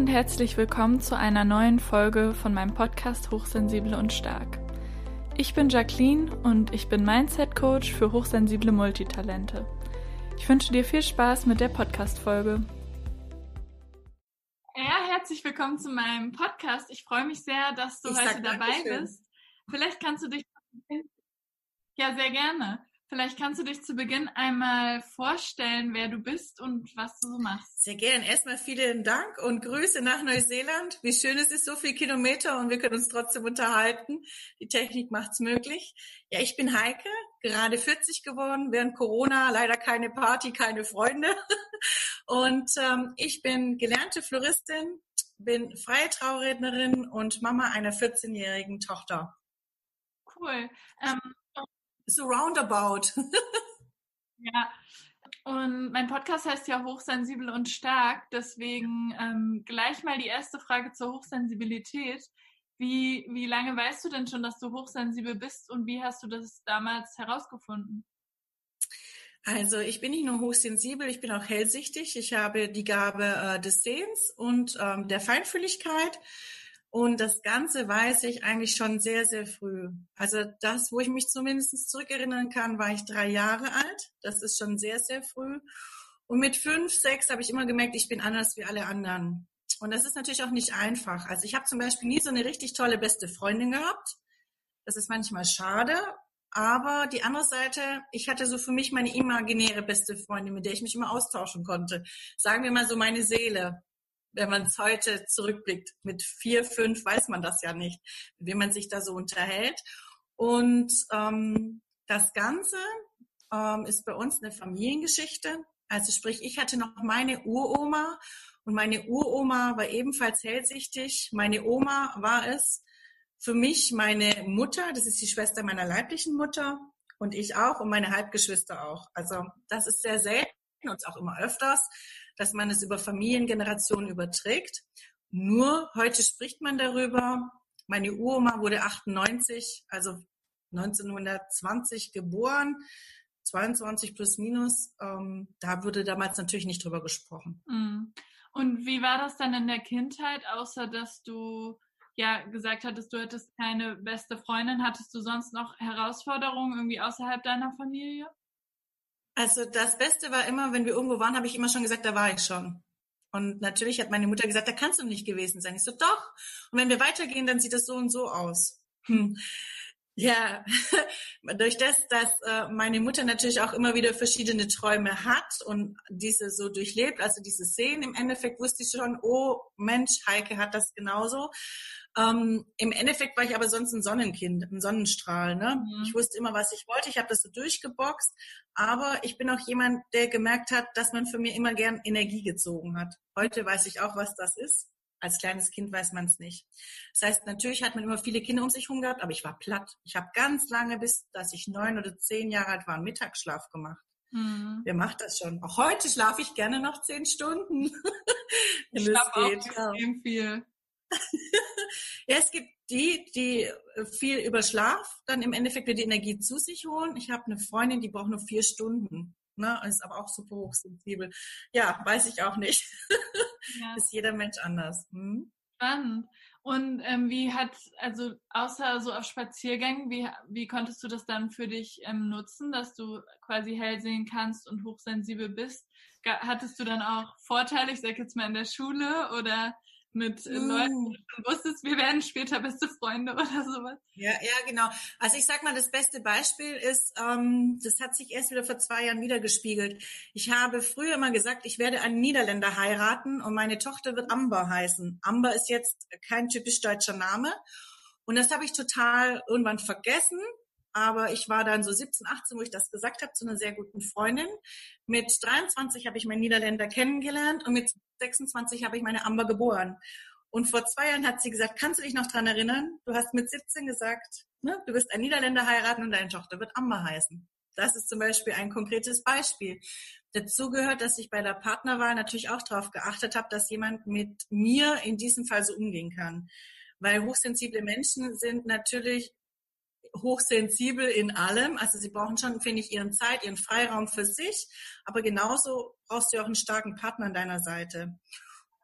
und herzlich willkommen zu einer neuen Folge von meinem Podcast Hochsensibel und Stark. Ich bin Jacqueline und ich bin Mindset Coach für hochsensible Multitalente. Ich wünsche dir viel Spaß mit der Podcast-Folge. Ja, herzlich willkommen zu meinem Podcast. Ich freue mich sehr, dass du ich heute dabei bist. Vielleicht kannst du dich ja sehr gerne. Vielleicht kannst du dich zu Beginn einmal vorstellen, wer du bist und was du so machst. Sehr gern. Erstmal vielen Dank und Grüße nach Neuseeland. Wie schön es ist, so viele Kilometer und wir können uns trotzdem unterhalten. Die Technik macht's möglich. Ja, ich bin Heike, gerade 40 geworden, während Corona leider keine Party, keine Freunde. Und ähm, ich bin gelernte Floristin, bin freie Traurednerin und Mama einer 14-jährigen Tochter. Cool. Ähm, so roundabout. ja. Und mein Podcast heißt ja Hochsensibel und Stark. Deswegen ähm, gleich mal die erste Frage zur Hochsensibilität. Wie, wie lange weißt du denn schon, dass du hochsensibel bist und wie hast du das damals herausgefunden? Also ich bin nicht nur hochsensibel, ich bin auch hellsichtig. Ich habe die Gabe äh, des Sehens und ähm, der Feinfühligkeit. Und das Ganze weiß ich eigentlich schon sehr, sehr früh. Also das, wo ich mich zumindest zurückerinnern kann, war ich drei Jahre alt. Das ist schon sehr, sehr früh. Und mit fünf, sechs habe ich immer gemerkt, ich bin anders wie alle anderen. Und das ist natürlich auch nicht einfach. Also ich habe zum Beispiel nie so eine richtig tolle beste Freundin gehabt. Das ist manchmal schade. Aber die andere Seite, ich hatte so für mich meine imaginäre beste Freundin, mit der ich mich immer austauschen konnte. Sagen wir mal so meine Seele wenn man es heute zurückblickt, mit vier, fünf weiß man das ja nicht, wie man sich da so unterhält. Und ähm, das Ganze ähm, ist bei uns eine Familiengeschichte. Also sprich, ich hatte noch meine Uroma und meine Uroma war ebenfalls hellsichtig. Meine Oma war es für mich meine Mutter, das ist die Schwester meiner leiblichen Mutter und ich auch und meine Halbgeschwister auch. Also das ist sehr selten und auch immer öfters dass man es über Familiengenerationen überträgt. Nur heute spricht man darüber. Meine Uroma wurde 98, also 1920 geboren, 22 plus minus. Ähm, da wurde damals natürlich nicht drüber gesprochen. Mhm. Und wie war das dann in der Kindheit, außer dass du ja gesagt hattest, du hättest keine beste Freundin, hattest du sonst noch Herausforderungen irgendwie außerhalb deiner Familie? Also das Beste war immer, wenn wir irgendwo waren, habe ich immer schon gesagt, da war ich schon. Und natürlich hat meine Mutter gesagt, da kannst du nicht gewesen sein. Ich so, doch. Und wenn wir weitergehen, dann sieht es so und so aus. Hm. Ja, durch das, dass äh, meine Mutter natürlich auch immer wieder verschiedene Träume hat und diese so durchlebt, also diese Szenen, im Endeffekt wusste ich schon, oh Mensch, Heike hat das genauso. Ähm, Im Endeffekt war ich aber sonst ein Sonnenkind, ein Sonnenstrahl. Ne? Mhm. Ich wusste immer, was ich wollte. Ich habe das so durchgeboxt. Aber ich bin auch jemand, der gemerkt hat, dass man für mir immer gern Energie gezogen hat. Heute weiß ich auch, was das ist. Als kleines Kind weiß man es nicht. Das heißt, natürlich hat man immer viele Kinder um sich herum gehabt, aber ich war platt. Ich habe ganz lange, bis dass ich neun oder zehn Jahre alt war, einen Mittagsschlaf gemacht. Mhm. Wer macht das schon? Auch heute schlafe ich gerne noch zehn Stunden. ich schlafe auch extrem viel. ja, es gibt die, die viel über Schlaf dann im Endeffekt wieder die Energie zu sich holen. Ich habe eine Freundin, die braucht nur vier Stunden. Ne, ist aber auch super hochsensibel. Ja, weiß ich auch nicht. Ja. ist jeder Mensch anders. Hm? Spannend. Und ähm, wie hat, also außer so auf Spaziergängen, wie, wie konntest du das dann für dich ähm, nutzen, dass du quasi hell sehen kannst und hochsensibel bist? Hattest du dann auch Vorteile, ich sag jetzt mal in der Schule oder mit mm. Leuten, wo du wusstest, wir werden später beste Freunde oder sowas. Ja, ja, genau. Also ich sag mal, das beste Beispiel ist, ähm, das hat sich erst wieder vor zwei Jahren wiedergespiegelt. Ich habe früher immer gesagt, ich werde einen Niederländer heiraten und meine Tochter wird Amber heißen. Amber ist jetzt kein typisch deutscher Name. Und das habe ich total irgendwann vergessen. Aber ich war dann so 17, 18, wo ich das gesagt habe, zu einer sehr guten Freundin. Mit 23 habe ich meinen Niederländer kennengelernt und mit 26 habe ich meine Amber geboren. Und vor zwei Jahren hat sie gesagt, kannst du dich noch dran erinnern? Du hast mit 17 gesagt, ne, du wirst einen Niederländer heiraten und deine Tochter wird Amber heißen. Das ist zum Beispiel ein konkretes Beispiel. Dazu gehört, dass ich bei der Partnerwahl natürlich auch darauf geachtet habe, dass jemand mit mir in diesem Fall so umgehen kann. Weil hochsensible Menschen sind natürlich hochsensibel in allem. Also sie brauchen schon, finde ich, ihren Zeit, ihren Freiraum für sich. Aber genauso brauchst du auch einen starken Partner an deiner Seite.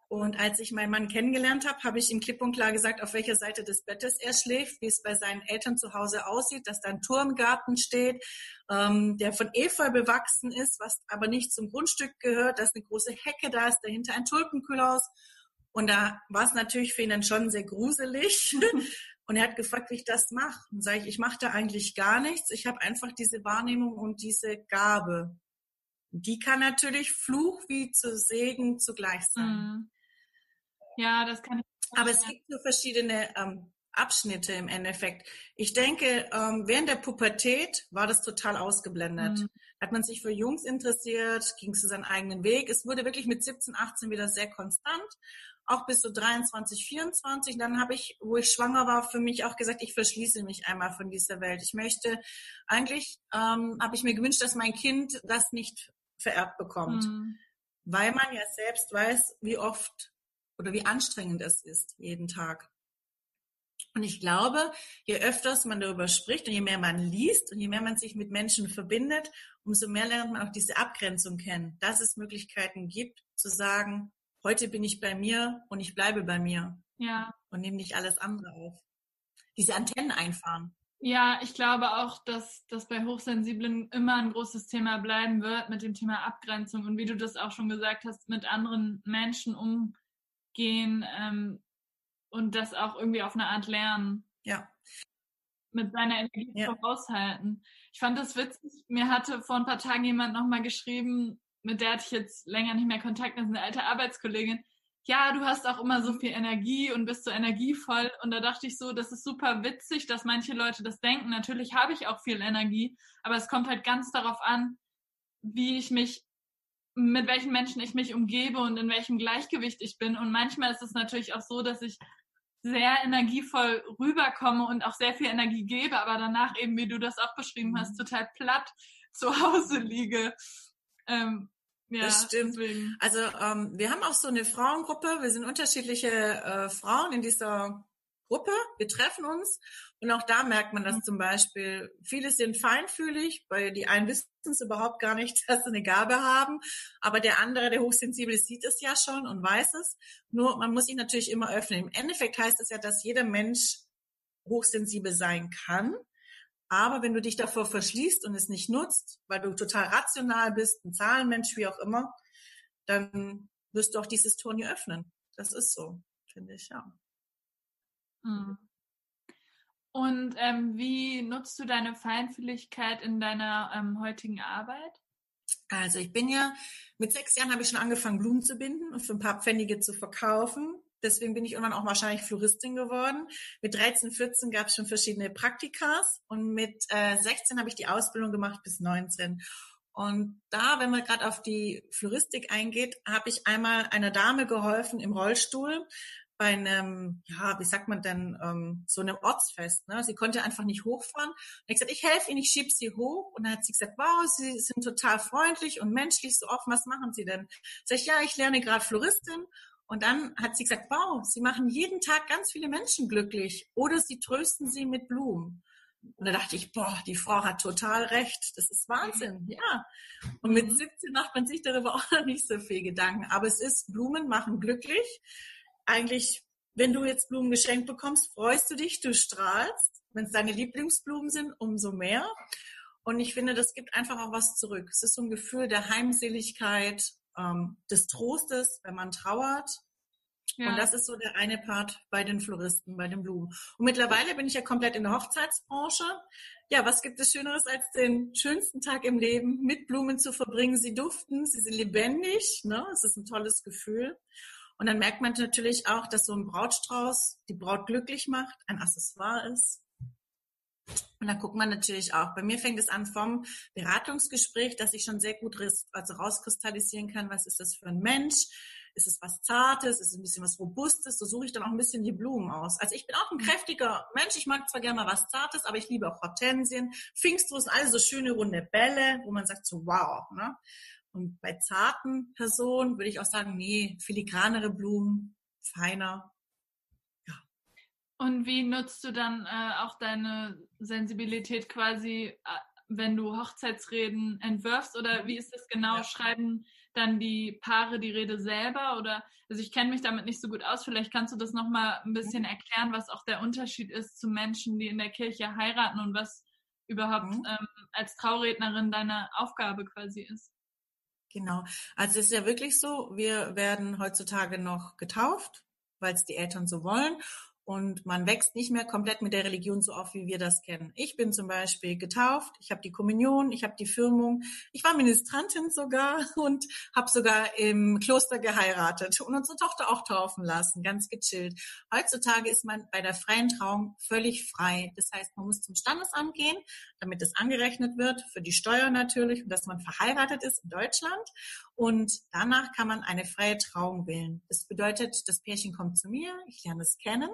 Und als ich meinen Mann kennengelernt habe, habe ich ihm klipp und klar gesagt, auf welcher Seite des Bettes er schläft, wie es bei seinen Eltern zu Hause aussieht, dass da ein Turmgarten steht, ähm, der von Efeu bewachsen ist, was aber nicht zum Grundstück gehört, dass eine große Hecke da ist, dahinter ein Tulpenkühlhaus. Und da war es natürlich für ihn dann schon sehr gruselig. Und er hat gefragt, wie ich das mache. Und sage ich, ich mache da eigentlich gar nichts. Ich habe einfach diese Wahrnehmung und diese Gabe. Die kann natürlich Fluch wie zu Segen zugleich sein. Mhm. Ja, das kann ich. Aber es gibt so verschiedene ähm, Abschnitte im Endeffekt. Ich denke, ähm, während der Pubertät war das total ausgeblendet. Mhm. Hat man sich für Jungs interessiert, ging zu seinem eigenen Weg. Es wurde wirklich mit 17, 18 wieder sehr konstant, auch bis so 23, 24. Dann habe ich, wo ich schwanger war, für mich auch gesagt, ich verschließe mich einmal von dieser Welt. Ich möchte, eigentlich ähm, habe ich mir gewünscht, dass mein Kind das nicht vererbt bekommt. Mhm. Weil man ja selbst weiß, wie oft oder wie anstrengend es ist, jeden Tag. Und ich glaube, je öfters man darüber spricht und je mehr man liest und je mehr man sich mit Menschen verbindet, umso mehr lernt man auch diese Abgrenzung kennen, dass es Möglichkeiten gibt, zu sagen, heute bin ich bei mir und ich bleibe bei mir. Ja. Und nehme nicht alles andere auf. Diese Antennen einfahren. Ja, ich glaube auch, dass das bei Hochsensiblen immer ein großes Thema bleiben wird mit dem Thema Abgrenzung und wie du das auch schon gesagt hast, mit anderen Menschen umgehen gehen ähm, und das auch irgendwie auf eine Art lernen. Ja. Mit seiner Energie ja. voraushalten. Ich fand das witzig. Mir hatte vor ein paar Tagen jemand nochmal geschrieben, mit der hatte ich jetzt länger nicht mehr Kontakt, das ist eine alte Arbeitskollegin. Ja, du hast auch immer so viel Energie und bist so energievoll. Und da dachte ich so, das ist super witzig, dass manche Leute das denken. Natürlich habe ich auch viel Energie, aber es kommt halt ganz darauf an, wie ich mich mit welchen Menschen ich mich umgebe und in welchem Gleichgewicht ich bin. Und manchmal ist es natürlich auch so, dass ich sehr energievoll rüberkomme und auch sehr viel Energie gebe, aber danach eben, wie du das auch beschrieben hast, mhm. total platt zu Hause liege. Ähm, ja, das stimmt. Deswegen. Also ähm, wir haben auch so eine Frauengruppe. Wir sind unterschiedliche äh, Frauen in dieser Gruppe. Wir treffen uns und auch da merkt man das zum Beispiel. Viele sind feinfühlig, weil die einen wissen es überhaupt gar nicht, dass sie eine Gabe haben. Aber der andere, der hochsensibel sieht es ja schon und weiß es. Nur man muss sich natürlich immer öffnen. Im Endeffekt heißt es ja, dass jeder Mensch hochsensibel sein kann. Aber wenn du dich davor verschließt und es nicht nutzt, weil du total rational bist, ein Zahlenmensch, wie auch immer, dann wirst du auch dieses Tor nie öffnen. Das ist so, finde ich, ja. Hm. Und ähm, wie nutzt du deine Feinfühligkeit in deiner ähm, heutigen Arbeit? Also ich bin ja, mit sechs Jahren habe ich schon angefangen, Blumen zu binden und für ein paar Pfennige zu verkaufen. Deswegen bin ich irgendwann auch wahrscheinlich Floristin geworden. Mit 13, 14 gab es schon verschiedene Praktikas und mit äh, 16 habe ich die Ausbildung gemacht bis 19. Und da, wenn man gerade auf die Floristik eingeht, habe ich einmal einer Dame geholfen im Rollstuhl, bei einem, ja, wie sagt man denn, ähm, so einem Ortsfest. Ne? Sie konnte einfach nicht hochfahren. Und ich gesagt, ich helfe Ihnen, ich schieb Sie hoch. Und dann hat sie gesagt, wow, Sie sind total freundlich und menschlich so offen. Was machen Sie denn? Sag ich, ja, ich lerne gerade Floristin. Und dann hat sie gesagt, wow, Sie machen jeden Tag ganz viele Menschen glücklich. Oder Sie trösten sie mit Blumen. Und da dachte ich, boah, die Frau hat total recht. Das ist Wahnsinn, ja. Und mit 17 mhm. macht man sich darüber auch noch nicht so viel Gedanken. Aber es ist, Blumen machen glücklich eigentlich, wenn du jetzt Blumen geschenkt bekommst, freust du dich, du strahlst. Wenn es deine Lieblingsblumen sind, umso mehr. Und ich finde, das gibt einfach auch was zurück. Es ist so ein Gefühl der Heimseligkeit, ähm, des Trostes, wenn man trauert. Ja. Und das ist so der eine Part bei den Floristen, bei den Blumen. Und mittlerweile bin ich ja komplett in der Hochzeitsbranche. Ja, was gibt es Schöneres, als den schönsten Tag im Leben mit Blumen zu verbringen? Sie duften, sie sind lebendig, ne? Es ist ein tolles Gefühl. Und dann merkt man natürlich auch, dass so ein Brautstrauß die Braut glücklich macht, ein Accessoire ist. Und dann guckt man natürlich auch. Bei mir fängt es an vom Beratungsgespräch, dass ich schon sehr gut also rauskristallisieren kann, was ist das für ein Mensch? Ist es was Zartes? Ist es ein bisschen was Robustes? So suche ich dann auch ein bisschen die Blumen aus. Also ich bin auch ein kräftiger Mensch. Ich mag zwar gerne mal was Zartes, aber ich liebe auch Hortensien, Pfingstrosen, alle so schöne runde Bälle, wo man sagt so wow. Ne? Und bei zarten Personen würde ich auch sagen, nee, filigranere Blumen, feiner. Und wie nutzt du dann äh, auch deine Sensibilität quasi äh, wenn du Hochzeitsreden entwirfst oder mhm. wie ist das genau? Ja. Schreiben dann die Paare die Rede selber oder also ich kenne mich damit nicht so gut aus. Vielleicht kannst du das noch mal ein bisschen mhm. erklären, was auch der Unterschied ist zu Menschen, die in der Kirche heiraten und was überhaupt mhm. ähm, als Traurednerin deine Aufgabe quasi ist. Genau. Also es ist ja wirklich so, wir werden heutzutage noch getauft, weil es die Eltern so wollen und man wächst nicht mehr komplett mit der Religion so auf, wie wir das kennen. Ich bin zum Beispiel getauft, ich habe die Kommunion, ich habe die Firmung, ich war Ministrantin sogar und habe sogar im Kloster geheiratet und unsere Tochter auch taufen lassen, ganz gechillt. Heutzutage ist man bei der freien Trauung völlig frei. Das heißt, man muss zum Standesamt gehen, damit es angerechnet wird, für die Steuer natürlich und dass man verheiratet ist in Deutschland. Und danach kann man eine freie Trauung wählen. Das bedeutet, das Pärchen kommt zu mir, ich lerne es kennen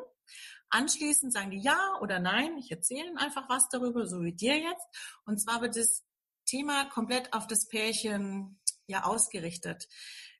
Anschließend sagen die ja oder nein. Ich erzähle ihnen einfach was darüber, so wie dir jetzt. Und zwar wird das Thema komplett auf das Pärchen ja ausgerichtet.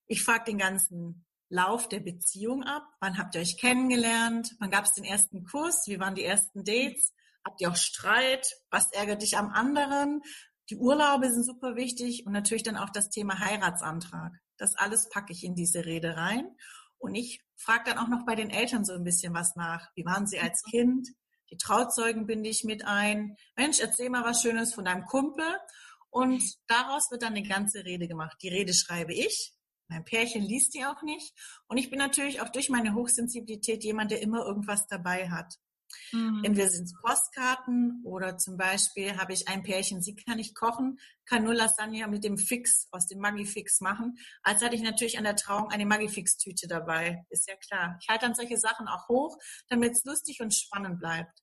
Ich frage den ganzen Lauf der Beziehung ab. Wann habt ihr euch kennengelernt? Wann gab es den ersten Kurs? Wie waren die ersten Dates? Habt ihr auch Streit? Was ärgert dich am anderen? Die Urlaube sind super wichtig und natürlich dann auch das Thema Heiratsantrag. Das alles packe ich in diese Rede rein. Und ich frage dann auch noch bei den Eltern so ein bisschen was nach. Wie waren sie als Kind? Die Trauzeugen binde ich mit ein. Mensch, erzähl mal was Schönes von deinem Kumpel. Und daraus wird dann eine ganze Rede gemacht. Die Rede schreibe ich. Mein Pärchen liest die auch nicht. Und ich bin natürlich auch durch meine Hochsensibilität jemand, der immer irgendwas dabei hat. Mhm. Entweder sind es Postkarten oder zum Beispiel habe ich ein Pärchen, sie kann nicht kochen, kann nur Lasagne mit dem Fix aus dem Maggi-Fix machen. Als hatte ich natürlich an der Trauung eine Maggi-Fix-Tüte dabei. Ist ja klar. Ich halte dann solche Sachen auch hoch, damit es lustig und spannend bleibt.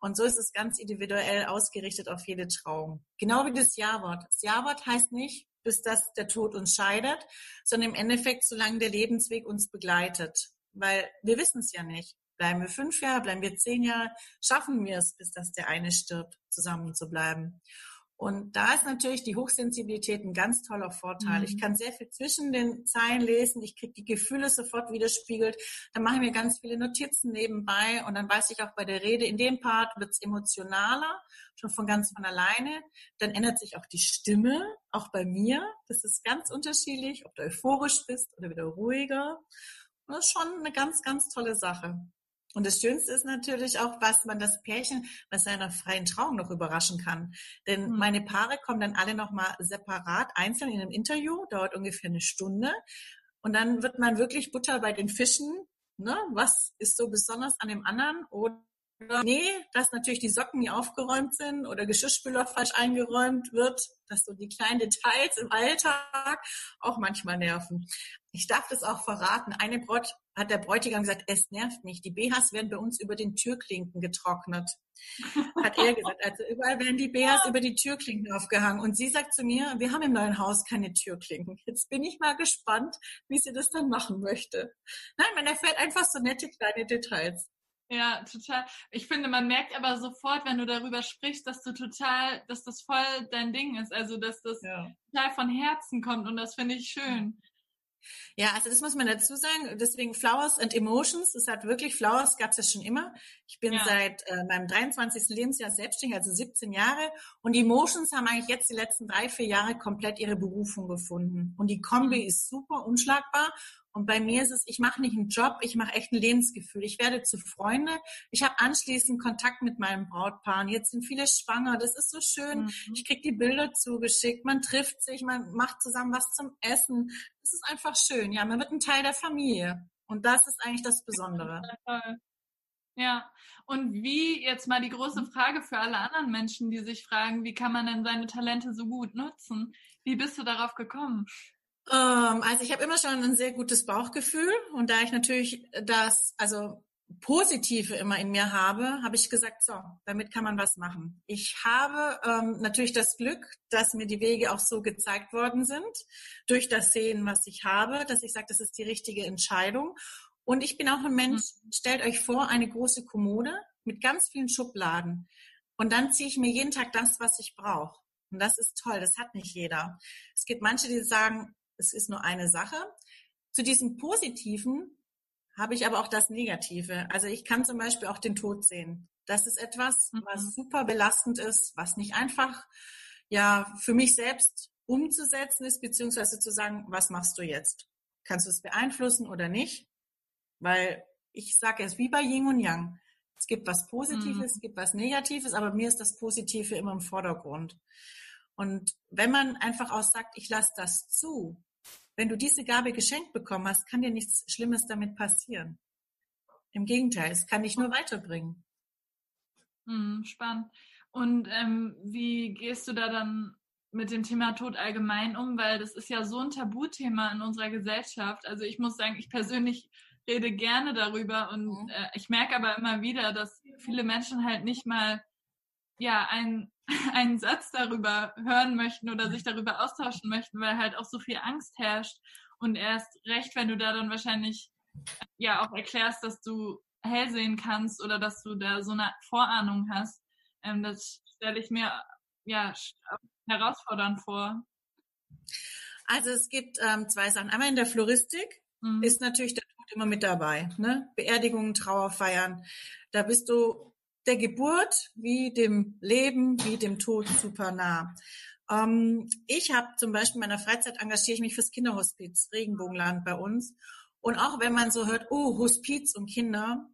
Und so ist es ganz individuell ausgerichtet auf jede Trauung. Genau wie das Jawort. Das Jawort heißt nicht, bis das der Tod uns scheidet, sondern im Endeffekt, solange der Lebensweg uns begleitet. Weil wir wissen es ja nicht. Bleiben wir fünf Jahre, bleiben wir zehn Jahre, schaffen wir es, bis dass der eine stirbt, zusammen zu bleiben. Und da ist natürlich die Hochsensibilität ein ganz toller Vorteil. Mhm. Ich kann sehr viel zwischen den Zeilen lesen, ich kriege die Gefühle sofort widerspiegelt, dann mache ich mir ganz viele Notizen nebenbei und dann weiß ich auch bei der Rede, in dem Part wird es emotionaler, schon von ganz von alleine. Dann ändert sich auch die Stimme, auch bei mir. Das ist ganz unterschiedlich, ob du euphorisch bist oder wieder ruhiger. Und das ist schon eine ganz, ganz tolle Sache. Und das Schönste ist natürlich auch, was man das Pärchen bei seiner freien Trauung noch überraschen kann. Denn mhm. meine Paare kommen dann alle nochmal separat, einzeln in einem Interview, dauert ungefähr eine Stunde. Und dann wird man wirklich Butter bei den Fischen. Ne? Was ist so besonders an dem anderen? Oder nee, dass natürlich die Socken nie aufgeräumt sind oder Geschirrspüler falsch eingeräumt wird, dass so die kleinen Details im Alltag auch manchmal nerven. Ich darf das auch verraten. Eine Braut hat der Bräutigam gesagt, es nervt nicht. Die BHs werden bei uns über den Türklinken getrocknet. Hat er gesagt. Also überall werden die BHs über die Türklinken aufgehangen. Und sie sagt zu mir, wir haben im neuen Haus keine Türklinken. Jetzt bin ich mal gespannt, wie sie das dann machen möchte. Nein, man erfährt einfach so nette kleine Details. Ja, total. Ich finde, man merkt aber sofort, wenn du darüber sprichst, dass du total, dass das voll dein Ding ist. Also, dass das ja. total von Herzen kommt und das finde ich schön. Ja, also das muss man dazu sagen. Deswegen Flowers and Emotions, das hat wirklich, Flowers gab es ja schon immer. Ich bin ja. seit äh, meinem 23. Lebensjahr selbstständig, also 17 Jahre. Und Emotions haben eigentlich jetzt die letzten drei, vier Jahre komplett ihre Berufung gefunden. Und die Kombi mhm. ist super, unschlagbar. Und bei mir ist es, ich mache nicht einen Job, ich mache echt ein Lebensgefühl. Ich werde zu Freunde. Ich habe anschließend Kontakt mit meinem Brautpaar. Jetzt sind viele schwanger. Das ist so schön. Mhm. Ich krieg die Bilder zugeschickt. Man trifft sich, man macht zusammen was zum Essen. Das ist einfach schön. Ja, man wird ein Teil der Familie. Und das ist eigentlich das Besondere. Ja, und wie jetzt mal die große. Frage für alle anderen Menschen, die sich fragen, wie kann man denn seine Talente so gut nutzen? Wie bist du darauf gekommen? Ähm, also ich habe immer schon ein sehr gutes Bauchgefühl und da ich natürlich das, also Positive immer in mir habe, habe ich gesagt, so, damit kann man was machen. Ich habe ähm, natürlich das Glück, dass mir die Wege auch so gezeigt worden sind, durch das Sehen, was ich habe, dass ich sage, das ist die richtige Entscheidung. Und ich bin auch ein Mensch, mhm. stellt euch vor, eine große Kommode mit ganz vielen Schubladen. Und dann ziehe ich mir jeden Tag das, was ich brauche. Und das ist toll, das hat nicht jeder. Es gibt manche, die sagen, es ist nur eine Sache. Zu diesem Positiven habe ich aber auch das Negative. Also ich kann zum Beispiel auch den Tod sehen. Das ist etwas, mhm. was super belastend ist, was nicht einfach ja für mich selbst umzusetzen ist, beziehungsweise zu sagen, was machst du jetzt? Kannst du es beeinflussen oder nicht? Weil ich sage es wie bei Yin und Yang. Es gibt was Positives, mhm. es gibt was Negatives, aber mir ist das Positive immer im Vordergrund. Und wenn man einfach auch sagt, ich lasse das zu, wenn du diese Gabe geschenkt bekommen hast, kann dir nichts Schlimmes damit passieren. Im Gegenteil, es kann dich nur weiterbringen. Mhm, spannend. Und ähm, wie gehst du da dann mit dem Thema Tod allgemein um? Weil das ist ja so ein Tabuthema in unserer Gesellschaft. Also ich muss sagen, ich persönlich rede gerne darüber und mhm. äh, ich merke aber immer wieder, dass viele Menschen halt nicht mal ja ein, einen Satz darüber hören möchten oder sich darüber austauschen möchten, weil halt auch so viel Angst herrscht und erst recht, wenn du da dann wahrscheinlich ja auch erklärst, dass du hell sehen kannst oder dass du da so eine Vorahnung hast, ähm, das stelle ich mir ja herausfordernd vor. Also es gibt ähm, zwei Sachen. Einmal in der Floristik mhm. ist natürlich der Tod immer mit dabei. Ne? Beerdigungen, Trauerfeiern. Da bist du der Geburt wie dem Leben, wie dem Tod super nah. Ähm, ich habe zum Beispiel in meiner Freizeit engagiere ich mich fürs Kinderhospiz Regenbogenland bei uns. Und auch wenn man so hört, oh, Hospiz und Kinder,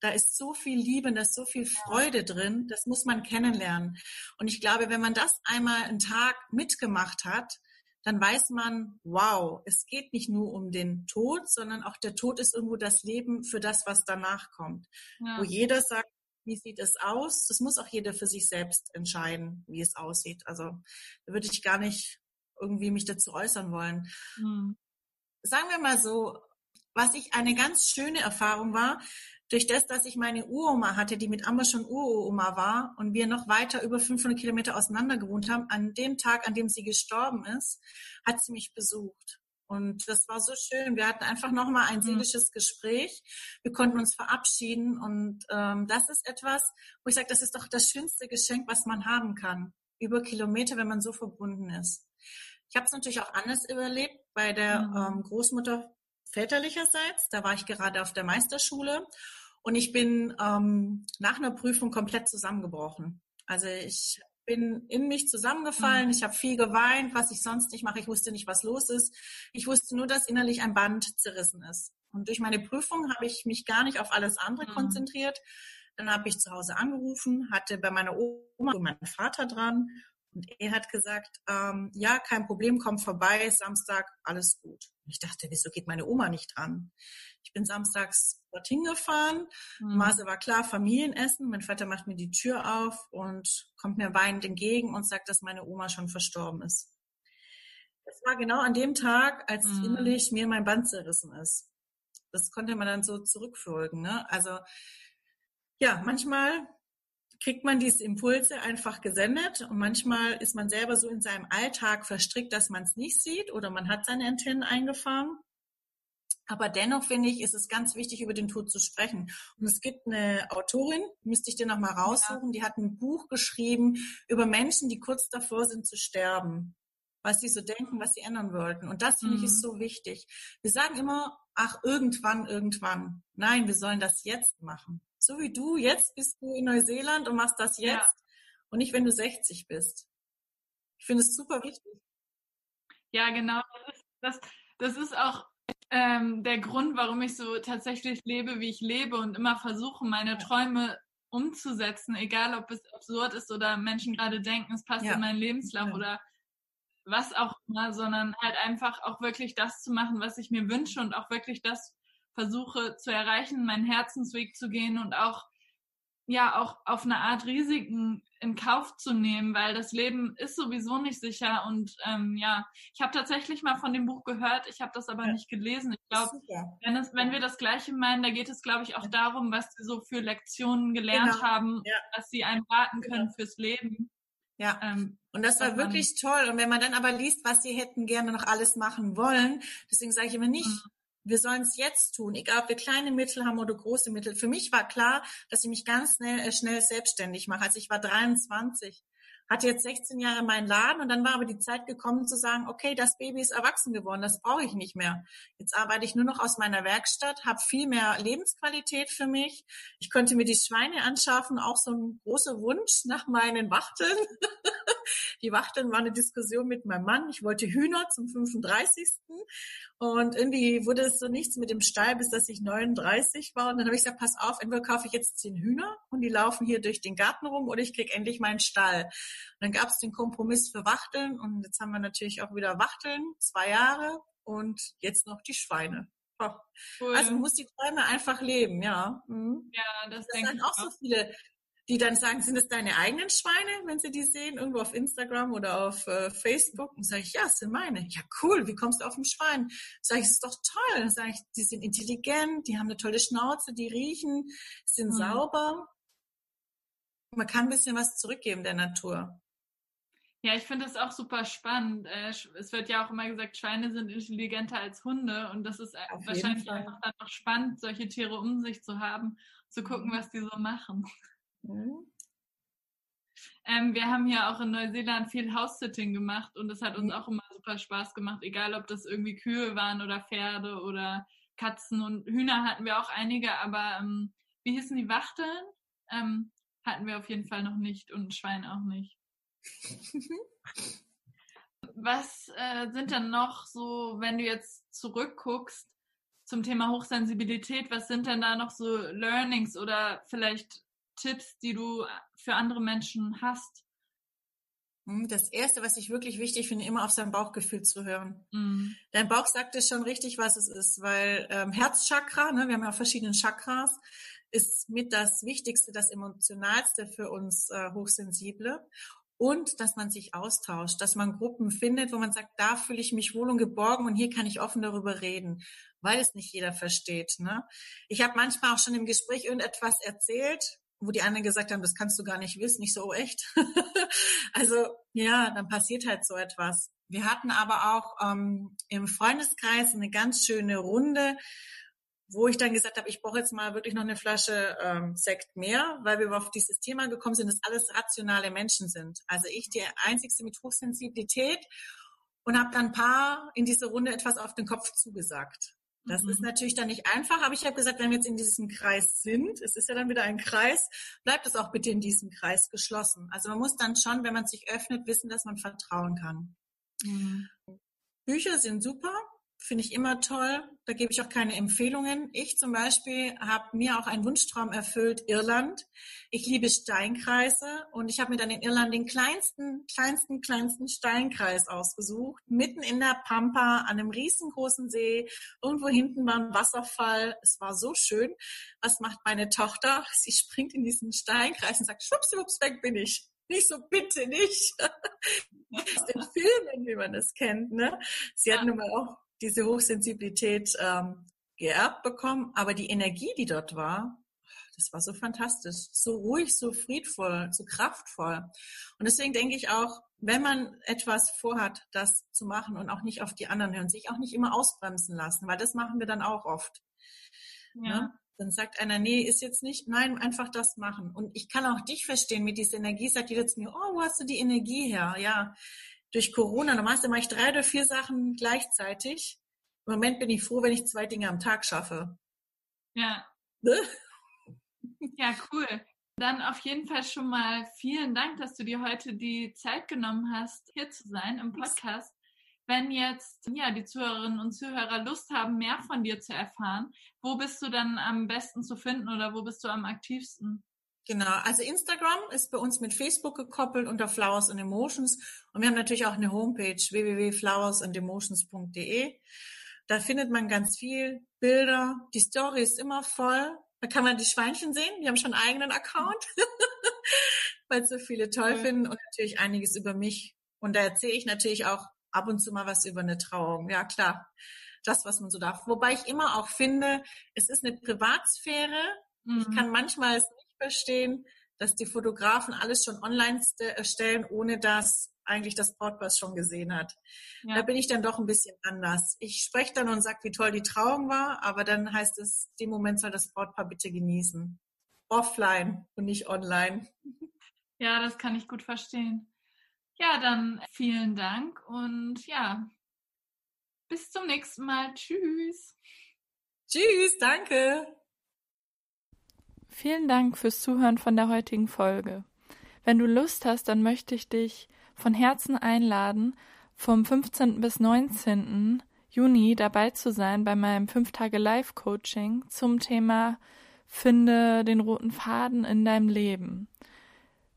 da ist so viel Liebe, da ist so viel Freude drin, das muss man kennenlernen. Und ich glaube, wenn man das einmal einen Tag mitgemacht hat, dann weiß man, wow, es geht nicht nur um den Tod, sondern auch der Tod ist irgendwo das Leben für das, was danach kommt. Ja. Wo jeder sagt, wie sieht es aus? Das muss auch jeder für sich selbst entscheiden, wie es aussieht. Also da würde ich gar nicht irgendwie mich dazu äußern wollen. Mhm. Sagen wir mal so, was ich eine ganz schöne Erfahrung war, durch das, dass ich meine Uroma hatte, die mit Amma schon Uroma war und wir noch weiter über 500 Kilometer auseinander gewohnt haben, an dem Tag, an dem sie gestorben ist, hat sie mich besucht. Und das war so schön. Wir hatten einfach nochmal ein mhm. seelisches Gespräch. Wir konnten uns verabschieden. Und ähm, das ist etwas, wo ich sage, das ist doch das schönste Geschenk, was man haben kann. Über Kilometer, wenn man so verbunden ist. Ich habe es natürlich auch anders überlebt bei der mhm. ähm, Großmutter väterlicherseits. Da war ich gerade auf der Meisterschule und ich bin ähm, nach einer Prüfung komplett zusammengebrochen. Also ich bin in mich zusammengefallen, mhm. ich habe viel geweint, was ich sonst nicht mache. Ich wusste nicht, was los ist. Ich wusste nur, dass innerlich ein Band zerrissen ist. Und durch meine Prüfung habe ich mich gar nicht auf alles andere mhm. konzentriert. Dann habe ich zu Hause angerufen, hatte bei meiner Oma und meinem Vater dran und er hat gesagt, ähm, ja, kein Problem, komm vorbei, Samstag, alles gut. Ich dachte, wieso geht meine Oma nicht dran? Ich bin samstags dorthin gefahren. Mhm. Maße war klar, Familienessen. Mein Vater macht mir die Tür auf und kommt mir weinend entgegen und sagt, dass meine Oma schon verstorben ist. Das war genau an dem Tag, als mhm. innerlich mir mein Band zerrissen ist. Das konnte man dann so zurückfolgen. Ne? Also ja, manchmal kriegt man diese Impulse einfach gesendet und manchmal ist man selber so in seinem Alltag verstrickt, dass man es nicht sieht oder man hat seine Antennen eingefahren. Aber dennoch finde ich, ist es ganz wichtig, über den Tod zu sprechen. Und es gibt eine Autorin, müsste ich dir nochmal raussuchen, die hat ein Buch geschrieben über Menschen, die kurz davor sind zu sterben. Was sie so denken, was sie ändern wollten. Und das finde mhm. ich ist mhm. so wichtig. Wir sagen immer, ach, irgendwann, irgendwann. Nein, wir sollen das jetzt machen so wie du, jetzt bist du in Neuseeland und machst das jetzt ja. und nicht, wenn du 60 bist. Ich finde es super wichtig. Ja, genau. Das ist, das, das ist auch ähm, der Grund, warum ich so tatsächlich lebe, wie ich lebe und immer versuche, meine Träume umzusetzen, egal ob es absurd ist oder Menschen gerade denken, es passt ja. in meinen Lebenslauf ja. oder was auch immer, sondern halt einfach auch wirklich das zu machen, was ich mir wünsche und auch wirklich das versuche zu erreichen, meinen Herzensweg zu gehen und auch ja auch auf eine Art Risiken in Kauf zu nehmen, weil das Leben ist sowieso nicht sicher und ähm, ja, ich habe tatsächlich mal von dem Buch gehört, ich habe das aber ja. nicht gelesen. Ich glaube, wenn, wenn wir das Gleiche meinen, da geht es, glaube ich, auch ja. darum, was sie so für Lektionen gelernt genau. haben, ja. dass sie einem raten können genau. fürs Leben. Ja, ähm, und das war wirklich toll. Und wenn man dann aber liest, was sie hätten gerne noch alles machen wollen, deswegen sage ich immer nicht, mhm wir sollen es jetzt tun, egal ob wir kleine Mittel haben oder große Mittel. Für mich war klar, dass ich mich ganz schnell, äh, schnell selbstständig mache. Also ich war 23, hatte jetzt 16 Jahre meinen Laden und dann war aber die Zeit gekommen zu sagen, okay, das Baby ist erwachsen geworden, das brauche ich nicht mehr. Jetzt arbeite ich nur noch aus meiner Werkstatt, habe viel mehr Lebensqualität für mich. Ich konnte mir die Schweine anschaffen, auch so ein großer Wunsch nach meinen Wachteln. die Wachteln war eine Diskussion mit meinem Mann. Ich wollte Hühner zum 35. Und irgendwie wurde es so nichts mit dem Stall, bis dass ich 39 war. Und dann habe ich gesagt, pass auf, entweder kaufe ich jetzt zehn Hühner und die laufen hier durch den Garten rum oder ich krieg endlich meinen Stall. Und dann gab es den Kompromiss für Wachteln und jetzt haben wir natürlich auch wieder Wachteln, zwei Jahre und jetzt noch die Schweine. Oh. Cool. Also man muss die Träume einfach leben, ja. Mhm. Ja, das, das denke ich auch. so viele die dann sagen, sind es deine eigenen Schweine, wenn sie die sehen, irgendwo auf Instagram oder auf äh, Facebook? Und sage ich, ja, es sind meine. Ja, cool, wie kommst du auf ein Schwein? Sage ich, es ist doch toll. Dann sage ich, die sind intelligent, die haben eine tolle Schnauze, die riechen, sind mhm. sauber. Man kann ein bisschen was zurückgeben der Natur. Ja, ich finde das auch super spannend. Äh, es wird ja auch immer gesagt, Schweine sind intelligenter als Hunde und das ist äh, Auf wahrscheinlich einfach dann auch spannend, solche Tiere um sich zu haben, zu gucken, mhm. was die so machen. Mhm. Ähm, wir haben ja auch in Neuseeland viel House-Sitting gemacht und das hat uns mhm. auch immer super Spaß gemacht, egal ob das irgendwie Kühe waren oder Pferde oder Katzen und Hühner hatten wir auch einige, aber ähm, wie hießen die Wachteln? Ähm, hatten wir auf jeden Fall noch nicht und ein Schwein auch nicht. Was äh, sind dann noch so, wenn du jetzt zurückguckst zum Thema Hochsensibilität, was sind denn da noch so Learnings oder vielleicht Tipps, die du für andere Menschen hast? Hm, das erste, was ich wirklich wichtig finde, immer auf sein Bauchgefühl zu hören. Mhm. Dein Bauch sagt es schon richtig, was es ist, weil ähm, Herzchakra, ne, wir haben ja verschiedene Chakras, ist mit das Wichtigste, das Emotionalste für uns äh, Hochsensible. Und dass man sich austauscht, dass man Gruppen findet, wo man sagt, da fühle ich mich wohl und geborgen und hier kann ich offen darüber reden, weil es nicht jeder versteht. Ne? Ich habe manchmal auch schon im Gespräch irgendetwas erzählt, wo die anderen gesagt haben, das kannst du gar nicht wissen. Ich so, oh echt? also ja, dann passiert halt so etwas. Wir hatten aber auch ähm, im Freundeskreis eine ganz schöne Runde, wo ich dann gesagt habe, ich brauche jetzt mal wirklich noch eine Flasche ähm, Sekt mehr, weil wir auf dieses Thema gekommen sind, dass alles rationale Menschen sind. Also ich die einzigste mit Hochsensibilität und habe dann ein paar in dieser Runde etwas auf den Kopf zugesagt. Das mhm. ist natürlich dann nicht einfach, aber ich habe gesagt, wenn wir jetzt in diesem Kreis sind, es ist ja dann wieder ein Kreis, bleibt es auch bitte in diesem Kreis geschlossen. Also man muss dann schon, wenn man sich öffnet, wissen, dass man vertrauen kann. Mhm. Bücher sind super, finde ich immer toll. Da gebe ich auch keine Empfehlungen. Ich zum Beispiel habe mir auch einen Wunschtraum erfüllt, Irland. Ich liebe Steinkreise und ich habe mir dann in Irland den kleinsten, kleinsten, kleinsten Steinkreis ausgesucht, mitten in der Pampa, an einem riesengroßen See. Irgendwo hinten war ein Wasserfall. Es war so schön. Was macht meine Tochter? Sie springt in diesen Steinkreis und sagt, schwuppsiwupps, weg bin ich. Nicht so, bitte nicht. Aus den Filmen, wie man das kennt. Ne? Sie hat nun mal auch diese Hochsensibilität ähm, geerbt bekommen, aber die Energie, die dort war, das war so fantastisch, so ruhig, so friedvoll, so kraftvoll. Und deswegen denke ich auch, wenn man etwas vorhat, das zu machen und auch nicht auf die anderen hören, sich auch nicht immer ausbremsen lassen, weil das machen wir dann auch oft. Ja. Ne? Dann sagt einer, nee, ist jetzt nicht, nein, einfach das machen. Und ich kann auch dich verstehen mit dieser Energie, sagt jeder zu mir, oh, wo hast du die Energie her? Ja, durch Corona, normalerweise mache ich drei oder vier Sachen gleichzeitig. Im Moment bin ich froh, wenn ich zwei Dinge am Tag schaffe. Ja. Ne? Ja, cool. Dann auf jeden Fall schon mal vielen Dank, dass du dir heute die Zeit genommen hast, hier zu sein im Podcast. Wenn jetzt ja, die Zuhörerinnen und Zuhörer Lust haben, mehr von dir zu erfahren, wo bist du dann am besten zu finden oder wo bist du am aktivsten? Genau, also Instagram ist bei uns mit Facebook gekoppelt unter Flowers and Emotions und wir haben natürlich auch eine Homepage www.flowersandemotions.de. Da findet man ganz viel Bilder. Die Story ist immer voll. Da kann man die Schweinchen sehen. Die haben schon einen eigenen Account, weil so viele toll finden und natürlich einiges über mich. Und da erzähle ich natürlich auch ab und zu mal was über eine Trauung. Ja, klar. Das, was man so darf. Wobei ich immer auch finde, es ist eine Privatsphäre. Mhm. Ich kann manchmal es nicht verstehen, dass die Fotografen alles schon online stellen, ohne dass eigentlich das Brautpaar schon gesehen hat. Ja. Da bin ich dann doch ein bisschen anders. Ich spreche dann und sage, wie toll die Trauung war, aber dann heißt es, dem Moment soll das Brautpaar bitte genießen. Offline und nicht online. Ja, das kann ich gut verstehen. Ja, dann vielen Dank und ja, bis zum nächsten Mal. Tschüss. Tschüss, danke. Vielen Dank fürs Zuhören von der heutigen Folge. Wenn du Lust hast, dann möchte ich dich von Herzen einladen, vom 15. bis 19. Juni dabei zu sein bei meinem 5 Tage Live Coaching zum Thema Finde den roten Faden in deinem Leben.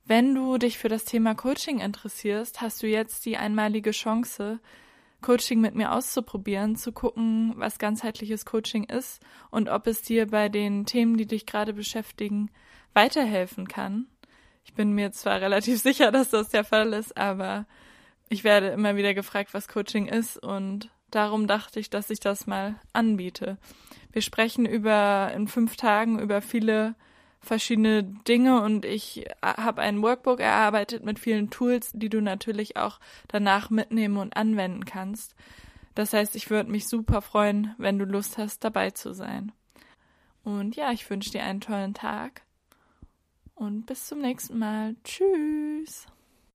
Wenn du dich für das Thema Coaching interessierst, hast du jetzt die einmalige Chance, Coaching mit mir auszuprobieren, zu gucken, was ganzheitliches Coaching ist und ob es dir bei den Themen, die dich gerade beschäftigen, weiterhelfen kann. Ich bin mir zwar relativ sicher, dass das der Fall ist, aber ich werde immer wieder gefragt, was Coaching ist und darum dachte ich, dass ich das mal anbiete. Wir sprechen über in fünf Tagen über viele verschiedene Dinge und ich habe ein Workbook erarbeitet mit vielen Tools, die du natürlich auch danach mitnehmen und anwenden kannst. Das heißt, ich würde mich super freuen, wenn du Lust hast, dabei zu sein. Und ja, ich wünsche dir einen tollen Tag und bis zum nächsten Mal. Tschüss.